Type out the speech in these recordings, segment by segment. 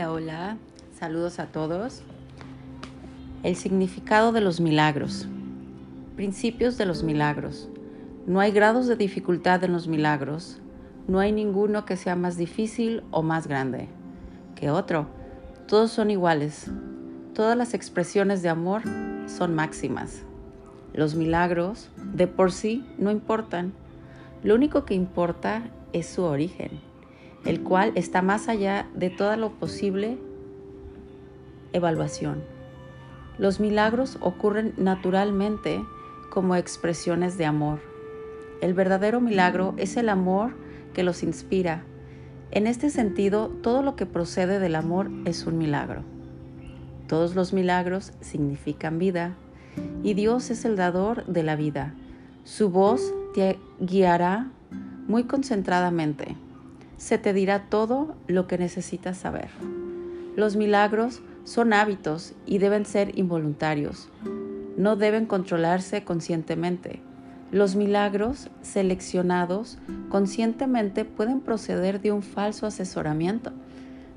Hola, hola. Saludos a todos. El significado de los milagros. Principios de los milagros. No hay grados de dificultad en los milagros. No hay ninguno que sea más difícil o más grande que otro. Todos son iguales. Todas las expresiones de amor son máximas. Los milagros de por sí no importan. Lo único que importa es su origen el cual está más allá de toda lo posible evaluación. Los milagros ocurren naturalmente como expresiones de amor. El verdadero milagro es el amor que los inspira. En este sentido, todo lo que procede del amor es un milagro. Todos los milagros significan vida y Dios es el dador de la vida. Su voz te guiará muy concentradamente se te dirá todo lo que necesitas saber. Los milagros son hábitos y deben ser involuntarios. No deben controlarse conscientemente. Los milagros seleccionados conscientemente pueden proceder de un falso asesoramiento.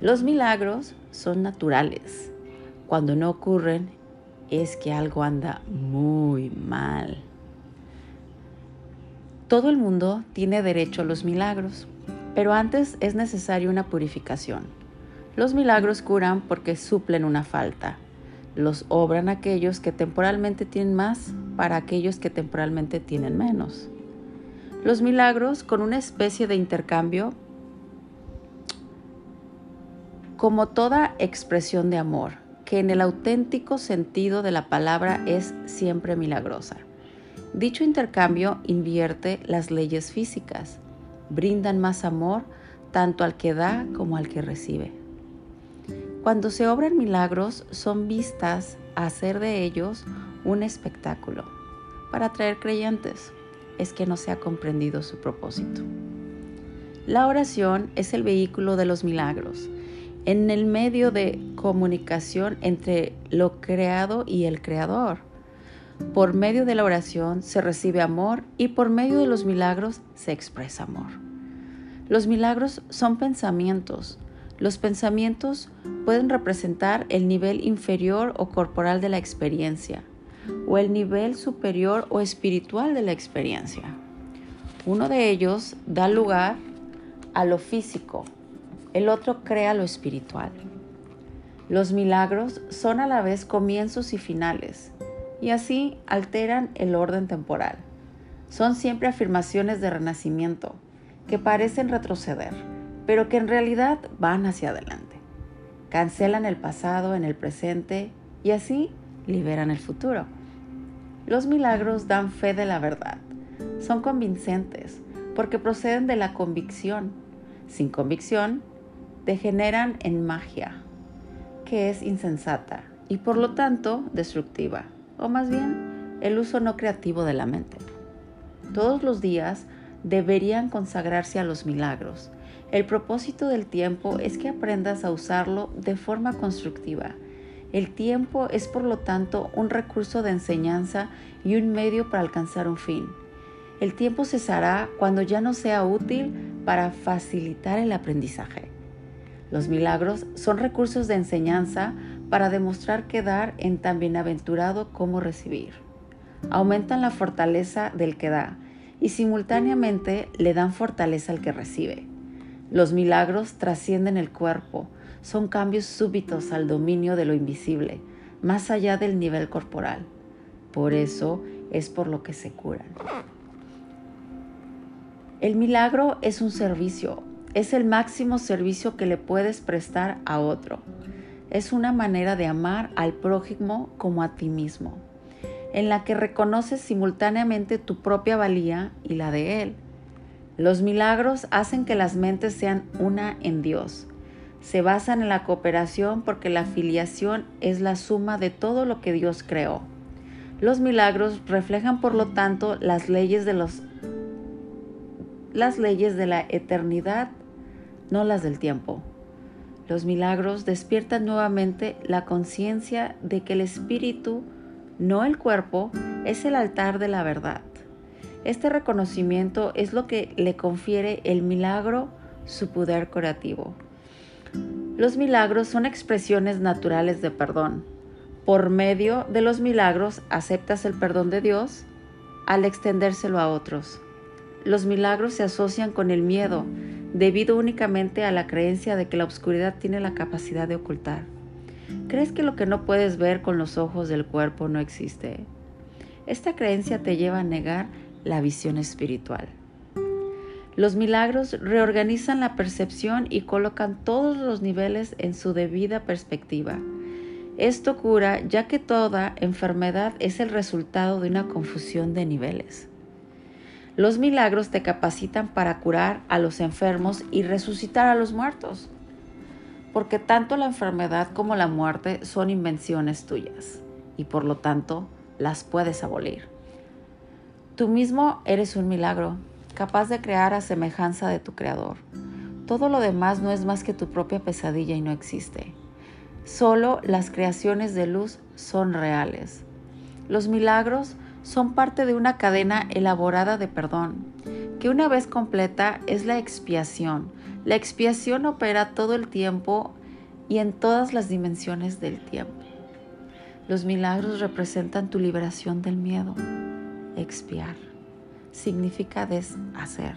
Los milagros son naturales. Cuando no ocurren es que algo anda muy mal. Todo el mundo tiene derecho a los milagros. Pero antes es necesaria una purificación. Los milagros curan porque suplen una falta. Los obran aquellos que temporalmente tienen más para aquellos que temporalmente tienen menos. Los milagros con una especie de intercambio como toda expresión de amor, que en el auténtico sentido de la palabra es siempre milagrosa. Dicho intercambio invierte las leyes físicas brindan más amor tanto al que da como al que recibe. Cuando se obran milagros son vistas a hacer de ellos un espectáculo para atraer creyentes. Es que no se ha comprendido su propósito. La oración es el vehículo de los milagros, en el medio de comunicación entre lo creado y el creador. Por medio de la oración se recibe amor y por medio de los milagros se expresa amor. Los milagros son pensamientos. Los pensamientos pueden representar el nivel inferior o corporal de la experiencia o el nivel superior o espiritual de la experiencia. Uno de ellos da lugar a lo físico, el otro crea lo espiritual. Los milagros son a la vez comienzos y finales, y así alteran el orden temporal. Son siempre afirmaciones de renacimiento, que parecen retroceder, pero que en realidad van hacia adelante. Cancelan el pasado en el presente y así liberan el futuro. Los milagros dan fe de la verdad. Son convincentes porque proceden de la convicción. Sin convicción, degeneran en magia, que es insensata y por lo tanto destructiva, o más bien el uso no creativo de la mente. Todos los días deberían consagrarse a los milagros. El propósito del tiempo es que aprendas a usarlo de forma constructiva. El tiempo es por lo tanto un recurso de enseñanza y un medio para alcanzar un fin. El tiempo cesará cuando ya no sea útil para facilitar el aprendizaje. Los milagros son recursos de enseñanza para demostrar que dar en tan bienaventurado como recibir. Aumentan la fortaleza del que da y simultáneamente le dan fortaleza al que recibe. Los milagros trascienden el cuerpo, son cambios súbitos al dominio de lo invisible, más allá del nivel corporal. Por eso es por lo que se curan. El milagro es un servicio, es el máximo servicio que le puedes prestar a otro. Es una manera de amar al prójimo como a ti mismo en la que reconoces simultáneamente tu propia valía y la de Él. Los milagros hacen que las mentes sean una en Dios. Se basan en la cooperación porque la filiación es la suma de todo lo que Dios creó. Los milagros reflejan por lo tanto las leyes de los las leyes de la eternidad, no las del tiempo. Los milagros despiertan nuevamente la conciencia de que el espíritu no el cuerpo, es el altar de la verdad. Este reconocimiento es lo que le confiere el milagro su poder curativo. Los milagros son expresiones naturales de perdón. Por medio de los milagros aceptas el perdón de Dios al extendérselo a otros. Los milagros se asocian con el miedo, debido únicamente a la creencia de que la oscuridad tiene la capacidad de ocultar. ¿Crees que lo que no puedes ver con los ojos del cuerpo no existe? Esta creencia te lleva a negar la visión espiritual. Los milagros reorganizan la percepción y colocan todos los niveles en su debida perspectiva. Esto cura ya que toda enfermedad es el resultado de una confusión de niveles. Los milagros te capacitan para curar a los enfermos y resucitar a los muertos, porque tanto la enfermedad como la muerte son invenciones tuyas y por lo tanto las puedes abolir. Tú mismo eres un milagro, capaz de crear a semejanza de tu Creador. Todo lo demás no es más que tu propia pesadilla y no existe. Solo las creaciones de luz son reales. Los milagros son parte de una cadena elaborada de perdón, que una vez completa es la expiación. La expiación opera todo el tiempo y en todas las dimensiones del tiempo. Los milagros representan tu liberación del miedo. Expiar significa deshacer.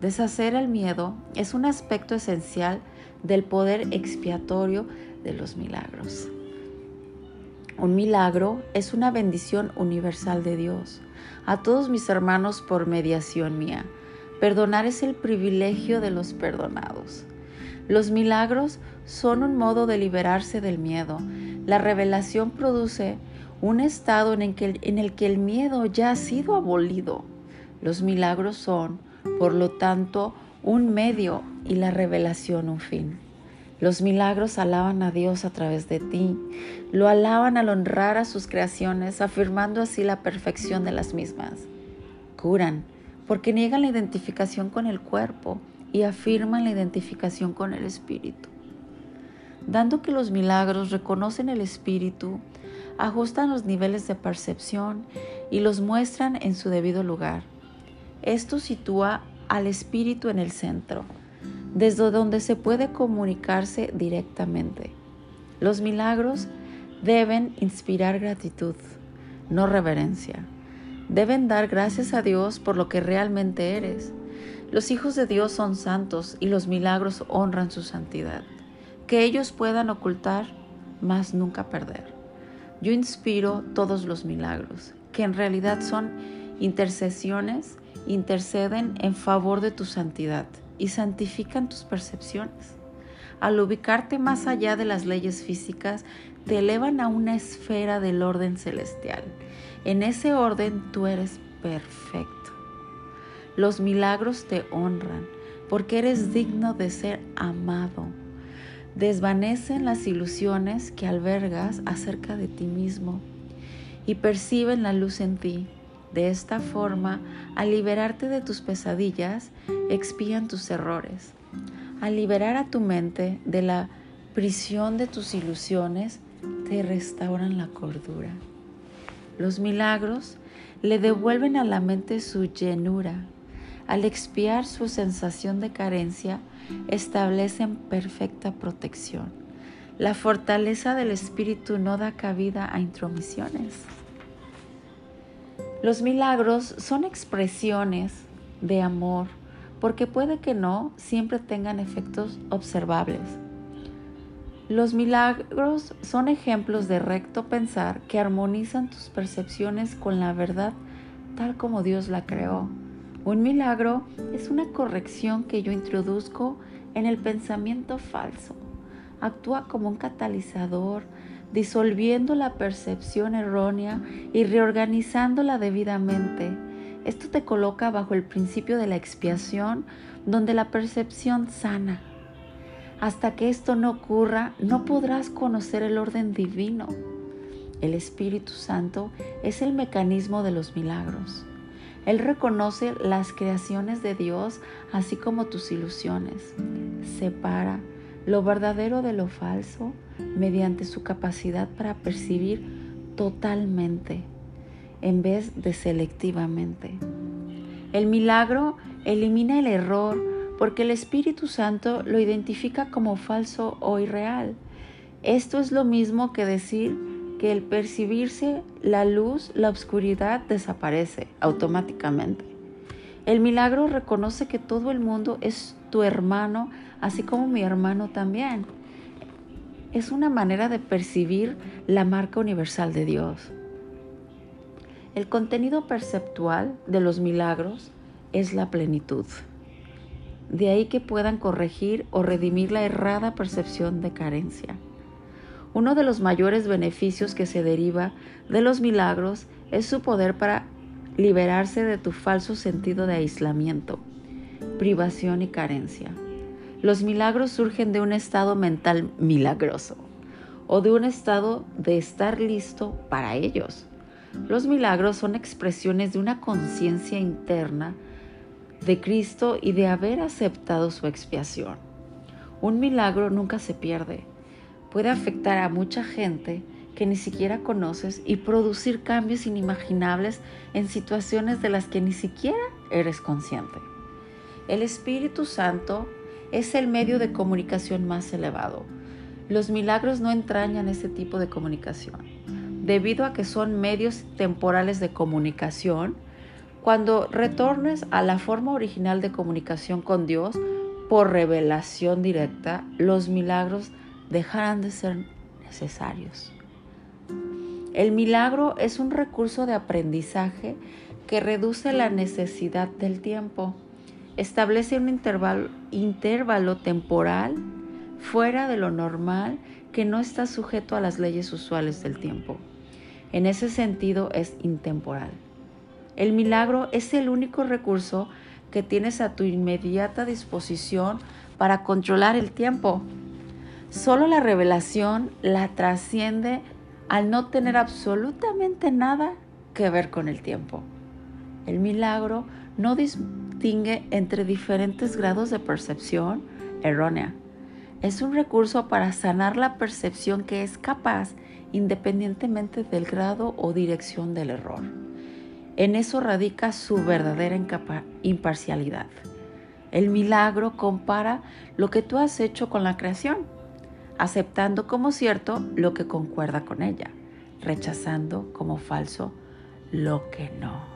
Deshacer el miedo es un aspecto esencial del poder expiatorio de los milagros. Un milagro es una bendición universal de Dios. A todos mis hermanos por mediación mía. Perdonar es el privilegio de los perdonados. Los milagros son un modo de liberarse del miedo. La revelación produce un estado en el, que, el miedo ya ha sido abolido. Los milagros son, por lo tanto, un medio y la revelación un fin. Los milagros alaban a Dios a través de ti, lo alaban al honrar a sus creaciones, afirmando así la perfección de las mismas. Curan, porque niegan la identificación con el cuerpo y afirman la identificación con el espíritu. Dando que los milagros reconocen el espíritu, ajustan los niveles de percepción y los muestran en su debido lugar. Esto sitúa al espíritu en el centro desde donde se puede comunicarse directamente. Los milagros deben inspirar gratitud, no reverencia. Deben dar gracias a Dios por lo que realmente eres. Los hijos de Dios son santos y los milagros honran su santidad. Que ellos puedan ocultar, mas nunca perder. Yo inspiro todos los milagros, que en realidad son intercesiones, interceden en favor de tu santidad y santifican tus percepciones. Al ubicarte más allá de las leyes físicas, te elevan a una esfera del orden celestial. En ese orden tú eres perfecto. Los milagros te honran porque eres digno de ser amado. Desvanecen las ilusiones que albergas acerca de ti mismo y perciben la luz en ti de esta forma, al liberarte de tus pesadillas, expían tus errores. Al liberar a tu mente de la prisión de tus ilusiones, te restauran la cordura. Los milagros le devuelven a la mente su llenura. Al expiar su sensación de carencia, establecen perfecta protección. La fortaleza del espíritu no da cabida a intromisiones. Los milagros son expresiones de amor porque puede que no siempre tengan efectos observables. Los milagros son ejemplos de recto pensar que armonizan tus percepciones con la verdad tal como Dios la creó. Un milagro es una corrección que yo introduzco en el pensamiento falso. Actúa como un catalizador disolviendo la percepción errónea y reorganizándola debidamente. Esto te coloca bajo el principio de la expiación, donde la percepción sana. Hasta que esto no ocurra, no podrás conocer el orden divino. El Espíritu Santo es el mecanismo de los milagros. Él reconoce las creaciones de Dios así como tus ilusiones. Separa lo verdadero de lo falso mediante su capacidad para percibir totalmente en vez de selectivamente. El milagro elimina el error porque el Espíritu Santo lo identifica como falso o irreal. Esto es lo mismo que decir que el percibirse la luz, la oscuridad desaparece automáticamente. El milagro reconoce que todo el mundo es tu hermano, así como mi hermano también. Es una manera de percibir la marca universal de Dios. El contenido perceptual de los milagros es la plenitud. De ahí que puedan corregir o redimir la errada percepción de carencia. Uno de los mayores beneficios que se deriva de los milagros es su poder para liberarse de tu falso sentido de aislamiento, privación y carencia. Los milagros surgen de un estado mental milagroso o de un estado de estar listo para ellos. Los milagros son expresiones de una conciencia interna de Cristo y de haber aceptado su expiación. Un milagro nunca se pierde. Puede afectar a mucha gente que ni siquiera conoces y producir cambios inimaginables en situaciones de las que ni siquiera eres consciente. El Espíritu Santo es el medio de comunicación más elevado. Los milagros no entrañan ese tipo de comunicación. Debido a que son medios temporales de comunicación, cuando retornes a la forma original de comunicación con Dios por revelación directa, los milagros dejarán de ser necesarios. El milagro es un recurso de aprendizaje que reduce la necesidad del tiempo. Establece un intervalo, temporal fuera de lo normal que no está sujeto a las leyes usuales del tiempo. En ese sentido es intemporal. El milagro es el único recurso que tienes a tu inmediata disposición para controlar el tiempo. Solo la revelación la trasciende al no tener absolutamente nada que ver con el tiempo. El milagro no distingue entre diferentes grados de percepción errónea. Es un recurso para sanar la percepción que es capaz independientemente del grado o dirección del error. En eso radica su verdadera imparcialidad. El milagro compara lo que tú has hecho con la creación, aceptando como cierto lo que concuerda con ella, rechazando como falso lo que no.